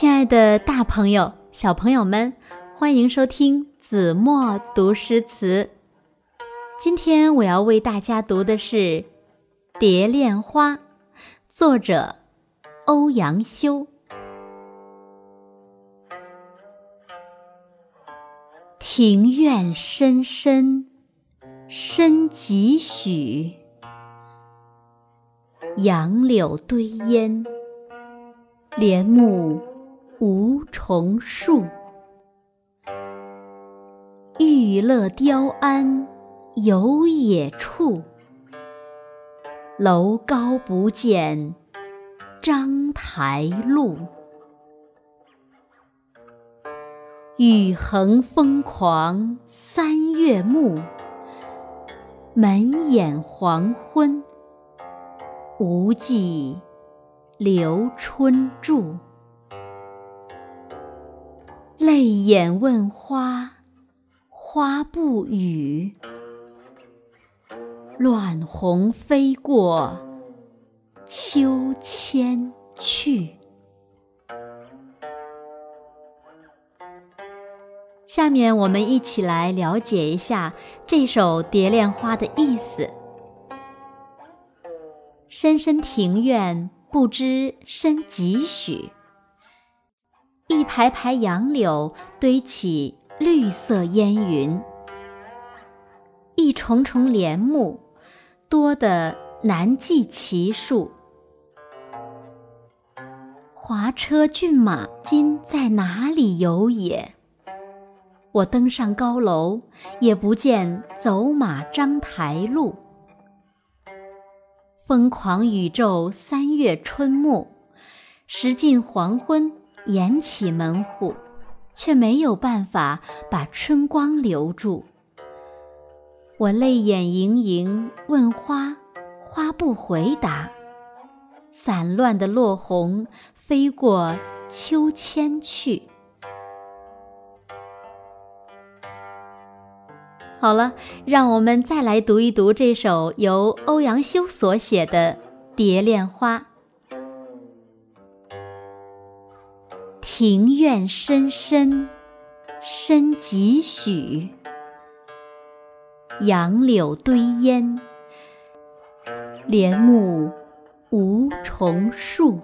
亲爱的，大朋友、小朋友们，欢迎收听子墨读诗词。今天我要为大家读的是《蝶恋花》，作者欧阳修。庭院深深深几许，杨柳堆烟，帘幕重树。玉勒雕鞍游野处，楼高不见章台路。雨横风狂三月暮，门掩黄昏，无计留春住。泪眼问花，花不语。乱红飞过秋千去。下面我们一起来了解一下这首《蝶恋花》的意思。深深庭院不知深几许，一排排杨柳堆起绿色烟云，一重重帘幕多得难计其数。华车骏马今在哪里有也？我登上高楼，也不见走马章台路。疯狂宇宙三月春暮，时近黄昏，掩起门户，却没有办法把春光留住。我泪眼盈盈问花，花不回答。散乱的落红飞过秋千去。好了，让我们再来读一读这首由欧阳修所写的《蝶恋花》。庭院深深深几许，杨柳堆烟，帘幕无重数。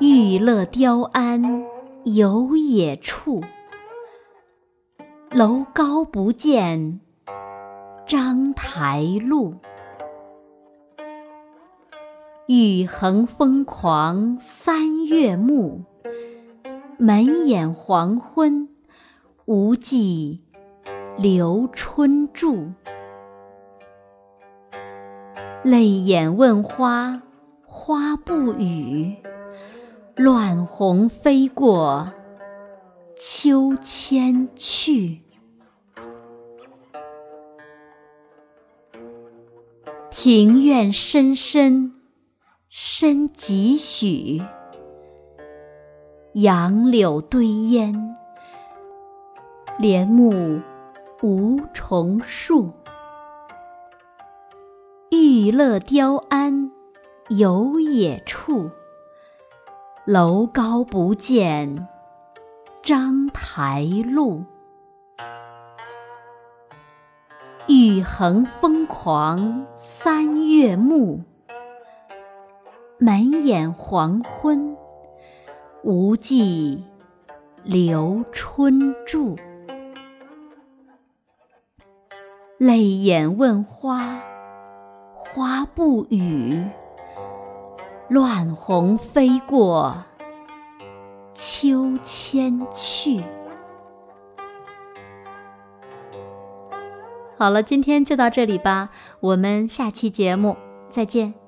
玉勒雕鞍游野处。楼高不见章台路，雨横风狂三月暮，门掩黄昏，无计留春住。泪眼问花，花不语。乱红飞过。秋千去，庭院深深深几许，杨柳堆烟，帘幕无重数。玉勒雕鞍游野处，楼高不见。章台路，玉衡疯狂三月暮，满眼黄昏，无计留春住。泪眼问花，花不语。乱红飞过。秋千去。好了，今天就到这里吧，我们下期节目再见。